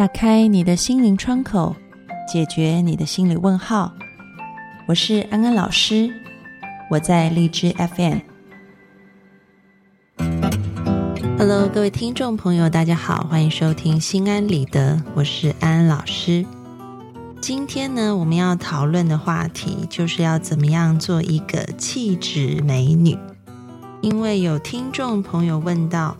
打开你的心灵窗口，解决你的心理问号。我是安安老师，我在荔枝 FM。Hello，各位听众朋友，大家好，欢迎收听心安理得，我是安安老师。今天呢，我们要讨论的话题就是要怎么样做一个气质美女。因为有听众朋友问到，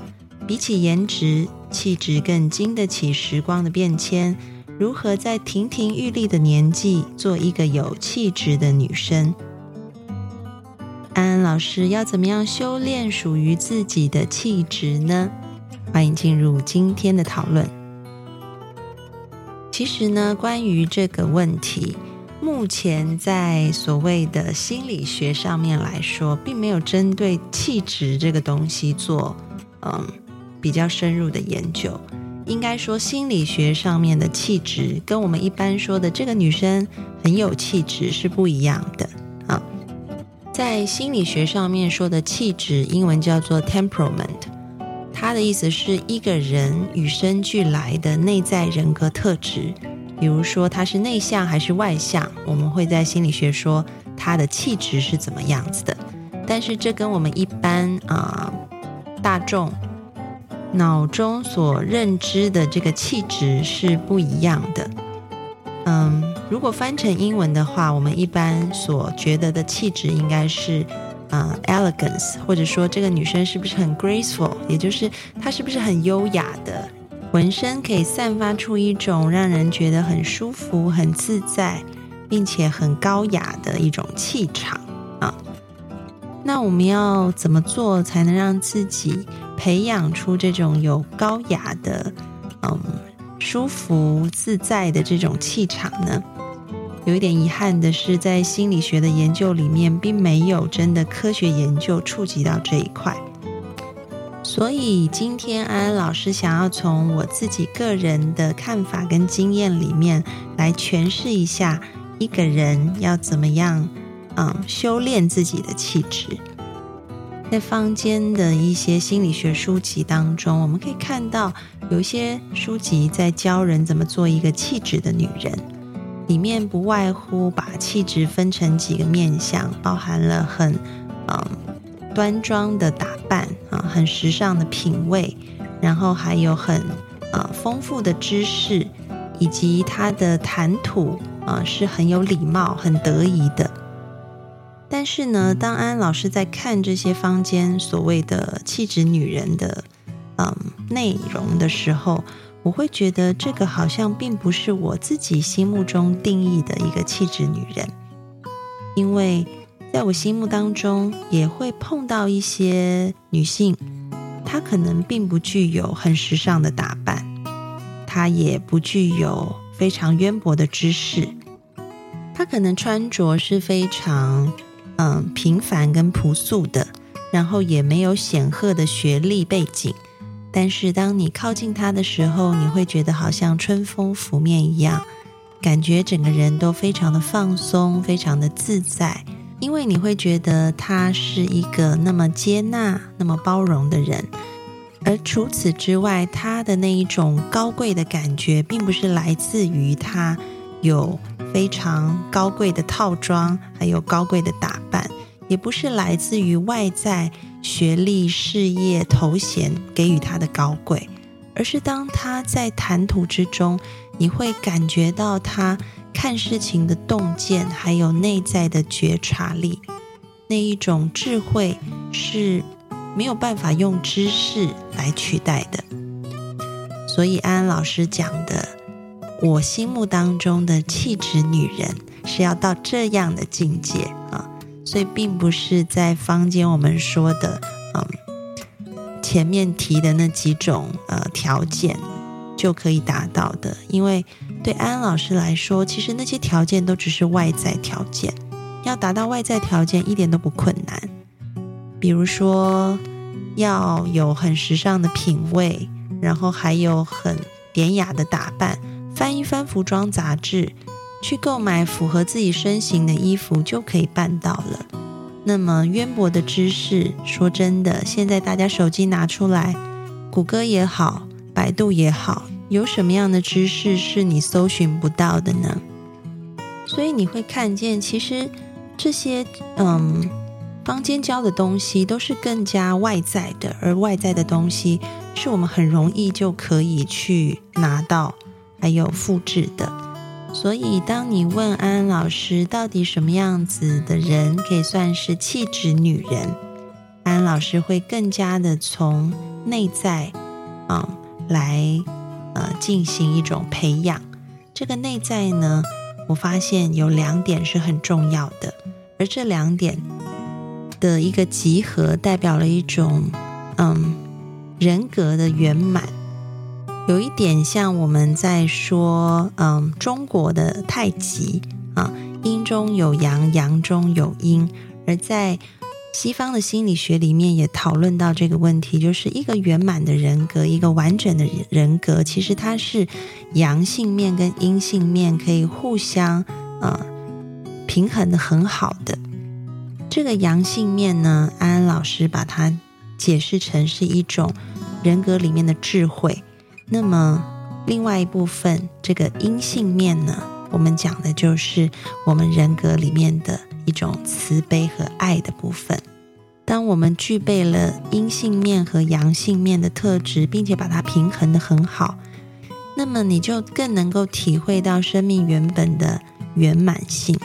比起颜值，气质更经得起时光的变迁，如何在亭亭玉立的年纪做一个有气质的女生？安安老师要怎么样修炼属于自己的气质呢？欢迎进入今天的讨论。其实呢，关于这个问题，目前在所谓的心理学上面来说，并没有针对气质这个东西做嗯比较深入的研究。应该说，心理学上面的气质跟我们一般说的这个女生很有气质是不一样的啊。在心理学上面说的气质，英文叫做 temperament。它的意思是一个人与生俱来的内在人格特质，比如说他是内向还是外向，我们会在心理学说他的气质是怎么样子的。但是这跟我们一般啊大众脑中所认知的这个气质是不一样的。嗯，如果翻成英文的话，我们一般所觉得的气质应该是。啊，elegance，或者说这个女生是不是很 graceful，也就是她是不是很优雅的，浑身可以散发出一种让人觉得很舒服、很自在，并且很高雅的一种气场啊。那我们要怎么做才能让自己培养出这种有高雅的、嗯，舒服自在的这种气场呢？有一点遗憾的是，在心理学的研究里面，并没有真的科学研究触及到这一块。所以今天安安老师想要从我自己个人的看法跟经验里面来诠释一下，一个人要怎么样，嗯，修炼自己的气质。在坊间的一些心理学书籍当中，我们可以看到有一些书籍在教人怎么做一个气质的女人。里面不外乎把气质分成几个面相，包含了很嗯端庄的打扮啊，很时尚的品味，然后还有很呃丰富的知识，以及他的谈吐啊是很有礼貌、很得意的。但是呢，当安老师在看这些坊间所谓的气质女人的嗯内容的时候，我会觉得这个好像并不是我自己心目中定义的一个气质女人，因为在我心目当中也会碰到一些女性，她可能并不具有很时尚的打扮，她也不具有非常渊博的知识，她可能穿着是非常嗯平凡跟朴素的，然后也没有显赫的学历背景。但是当你靠近他的时候，你会觉得好像春风拂面一样，感觉整个人都非常的放松，非常的自在。因为你会觉得他是一个那么接纳、那么包容的人。而除此之外，他的那一种高贵的感觉，并不是来自于他有非常高贵的套装，还有高贵的打扮，也不是来自于外在。学历、事业、头衔给予他的高贵，而是当他在谈吐之中，你会感觉到他看事情的洞见，还有内在的觉察力，那一种智慧是没有办法用知识来取代的。所以安安老师讲的，我心目当中的气质女人是要到这样的境界啊。所以并不是在坊间我们说的，嗯，前面提的那几种呃条件就可以达到的。因为对安老师来说，其实那些条件都只是外在条件，要达到外在条件一点都不困难。比如说要有很时尚的品味，然后还有很典雅的打扮，翻一翻服装杂志。去购买符合自己身形的衣服就可以办到了。那么渊博的知识，说真的，现在大家手机拿出来，谷歌也好，百度也好，有什么样的知识是你搜寻不到的呢？所以你会看见，其实这些嗯，坊间教的东西都是更加外在的，而外在的东西是我们很容易就可以去拿到，还有复制的。所以，当你问安安老师，到底什么样子的人可以算是气质女人？安安老师会更加的从内在啊来呃进行一种培养。这个内在呢，我发现有两点是很重要的，而这两点的一个集合，代表了一种嗯人格的圆满。有一点像我们在说，嗯，中国的太极啊，阴中有阳，阳中有阴。而在西方的心理学里面也讨论到这个问题，就是一个圆满的人格，一个完整的人格，其实它是阳性面跟阴性面可以互相呃平衡的很好的。这个阳性面呢，安安老师把它解释成是一种人格里面的智慧。那么，另外一部分这个阴性面呢，我们讲的就是我们人格里面的一种慈悲和爱的部分。当我们具备了阴性面和阳性面的特质，并且把它平衡的很好，那么你就更能够体会到生命原本的圆满性。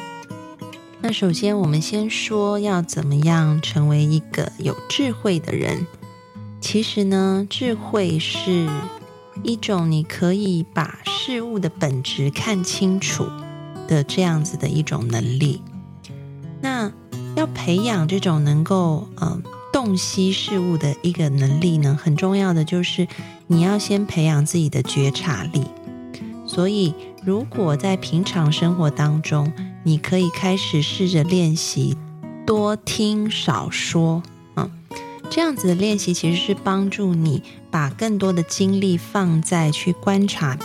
那首先，我们先说要怎么样成为一个有智慧的人。其实呢，智慧是。一种你可以把事物的本质看清楚的这样子的一种能力。那要培养这种能够呃洞悉事物的一个能力呢，很重要的就是你要先培养自己的觉察力。所以，如果在平常生活当中，你可以开始试着练习多听少说。这样子的练习其实是帮助你把更多的精力放在去观察，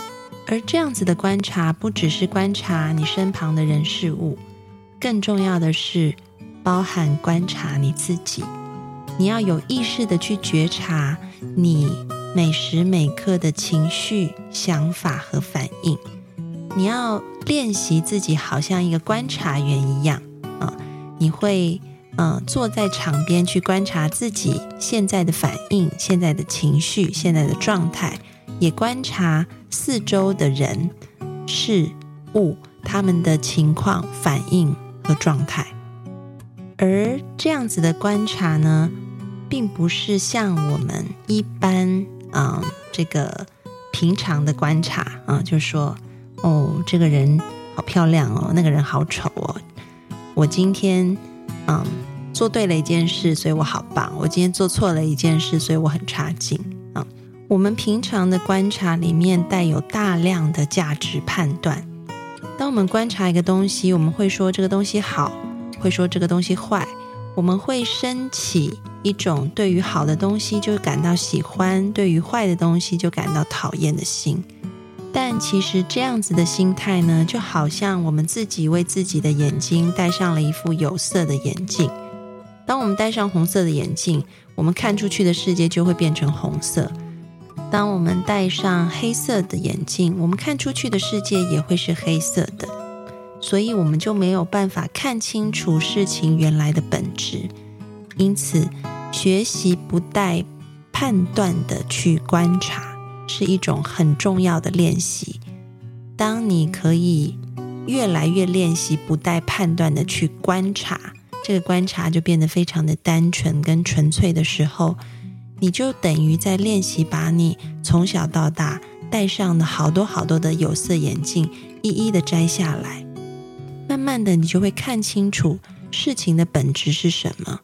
而这样子的观察不只是观察你身旁的人事物，更重要的是包含观察你自己。你要有意识的去觉察你每时每刻的情绪、想法和反应。你要练习自己好像一个观察员一样啊，你会。嗯，坐在场边去观察自己现在的反应、现在的情绪、现在的状态，也观察四周的人、事物他们的情况、反应和状态。而这样子的观察呢，并不是像我们一般啊这个平常的观察啊，就是说哦，这个人好漂亮哦，那个人好丑哦，我今天。嗯，做对了一件事，所以我好棒。我今天做错了一件事，所以我很差劲。啊，我们平常的观察里面带有大量的价值判断。当我们观察一个东西，我们会说这个东西好，会说这个东西坏。我们会升起一种对于好的东西就感到喜欢，对于坏的东西就感到讨厌的心。但其实这样子的心态呢，就好像我们自己为自己的眼睛戴上了一副有色的眼镜。当我们戴上红色的眼镜，我们看出去的世界就会变成红色；当我们戴上黑色的眼镜，我们看出去的世界也会是黑色的。所以，我们就没有办法看清楚事情原来的本质。因此，学习不带判断的去观察。是一种很重要的练习。当你可以越来越练习不带判断的去观察，这个观察就变得非常的单纯跟纯粹的时候，你就等于在练习把你从小到大戴上的好多好多的有色眼镜一一的摘下来。慢慢的，你就会看清楚事情的本质是什么。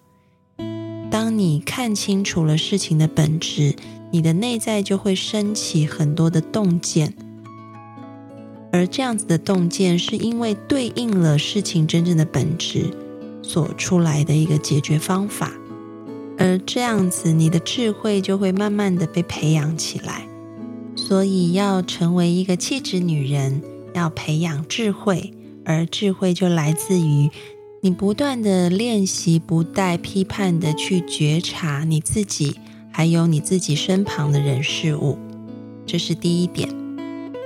你看清楚了事情的本质。你的内在就会升起很多的洞见，而这样子的洞见，是因为对应了事情真正的本质所出来的一个解决方法，而这样子，你的智慧就会慢慢的被培养起来。所以，要成为一个气质女人，要培养智慧，而智慧就来自于你不断的练习，不带批判的去觉察你自己。还有你自己身旁的人事物，这是第一点。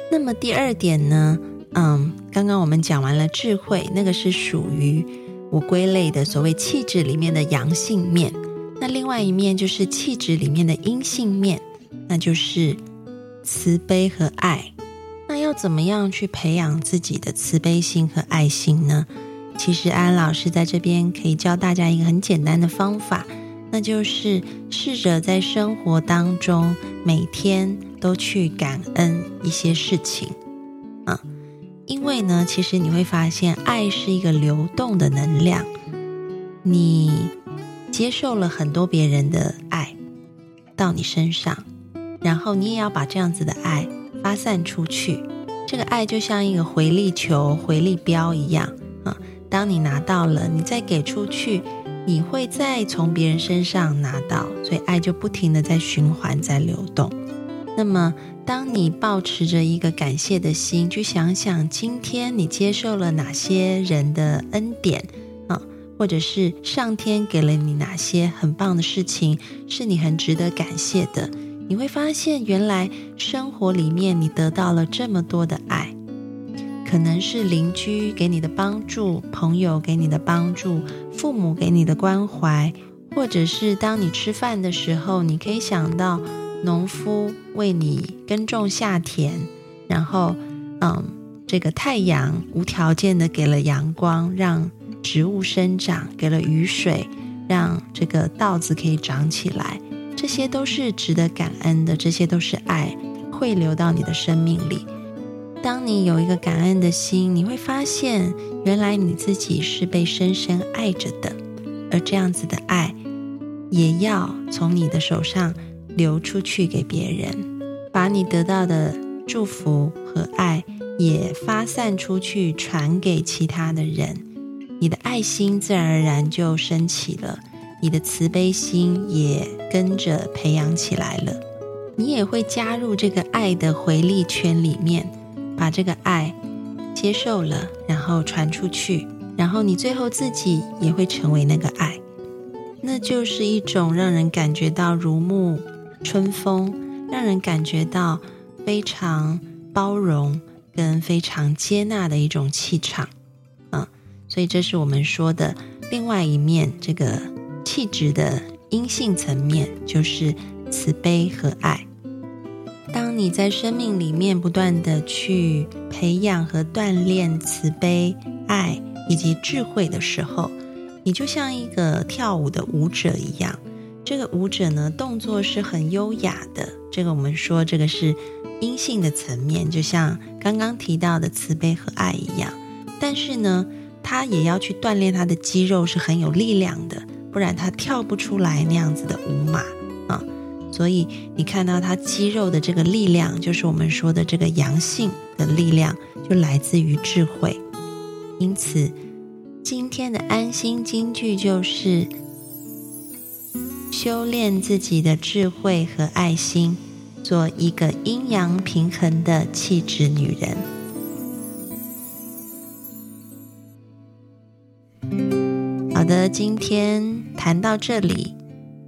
那么第二点呢？嗯，刚刚我们讲完了智慧，那个是属于我归类的所谓气质里面的阳性面。那另外一面就是气质里面的阴性面，那就是慈悲和爱。那要怎么样去培养自己的慈悲心和爱心呢？其实安安老师在这边可以教大家一个很简单的方法，那就是试着在生活当中每天都去感恩一些事情啊。因为呢，其实你会发现，爱是一个流动的能量。你接受了很多别人的爱到你身上，然后你也要把这样子的爱发散出去。这个爱就像一个回力球、回力镖一样啊。当你拿到了，你再给出去，你会再从别人身上拿到，所以爱就不停的在循环、在流动。那么。当你保持着一个感谢的心，去想想今天你接受了哪些人的恩典啊，或者是上天给了你哪些很棒的事情，是你很值得感谢的。你会发现，原来生活里面你得到了这么多的爱，可能是邻居给你的帮助，朋友给你的帮助，父母给你的关怀，或者是当你吃饭的时候，你可以想到。农夫为你耕种下田，然后，嗯，这个太阳无条件的给了阳光，让植物生长；给了雨水，让这个稻子可以长起来。这些都是值得感恩的，这些都是爱汇流到你的生命里。当你有一个感恩的心，你会发现，原来你自己是被深深爱着的，而这样子的爱，也要从你的手上。流出去给别人，把你得到的祝福和爱也发散出去，传给其他的人。你的爱心自然而然就升起了，你的慈悲心也跟着培养起来了。你也会加入这个爱的回力圈里面，把这个爱接受了，然后传出去，然后你最后自己也会成为那个爱，那就是一种让人感觉到如沐。春风让人感觉到非常包容跟非常接纳的一种气场，嗯，所以这是我们说的另外一面，这个气质的阴性层面就是慈悲和爱。当你在生命里面不断的去培养和锻炼慈悲、爱以及智慧的时候，你就像一个跳舞的舞者一样。这个舞者呢，动作是很优雅的。这个我们说，这个是阴性的层面，就像刚刚提到的慈悲和爱一样。但是呢，他也要去锻炼他的肌肉，是很有力量的，不然他跳不出来那样子的舞马。所以你看到他肌肉的这个力量，就是我们说的这个阳性的力量，就来自于智慧。因此，今天的安心金句就是。修炼自己的智慧和爱心，做一个阴阳平衡的气质女人。好的，今天谈到这里，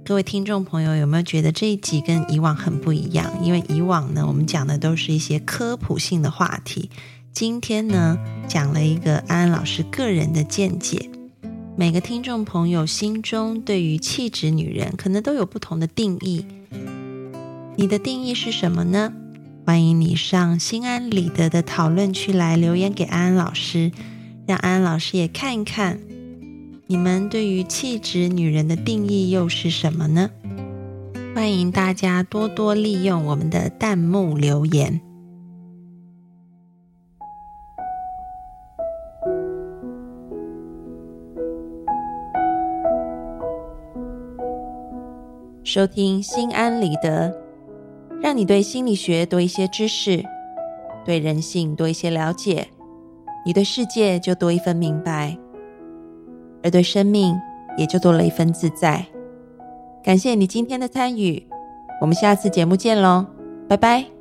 各位听众朋友有没有觉得这一集跟以往很不一样？因为以往呢，我们讲的都是一些科普性的话题，今天呢，讲了一个安安老师个人的见解。每个听众朋友心中对于气质女人可能都有不同的定义，你的定义是什么呢？欢迎你上心安理得的讨论区来留言给安安老师，让安安老师也看一看，你们对于气质女人的定义又是什么呢？欢迎大家多多利用我们的弹幕留言。收听心安理得，让你对心理学多一些知识，对人性多一些了解，你对世界就多一份明白，而对生命也就多了一份自在。感谢你今天的参与，我们下次节目见喽，拜拜。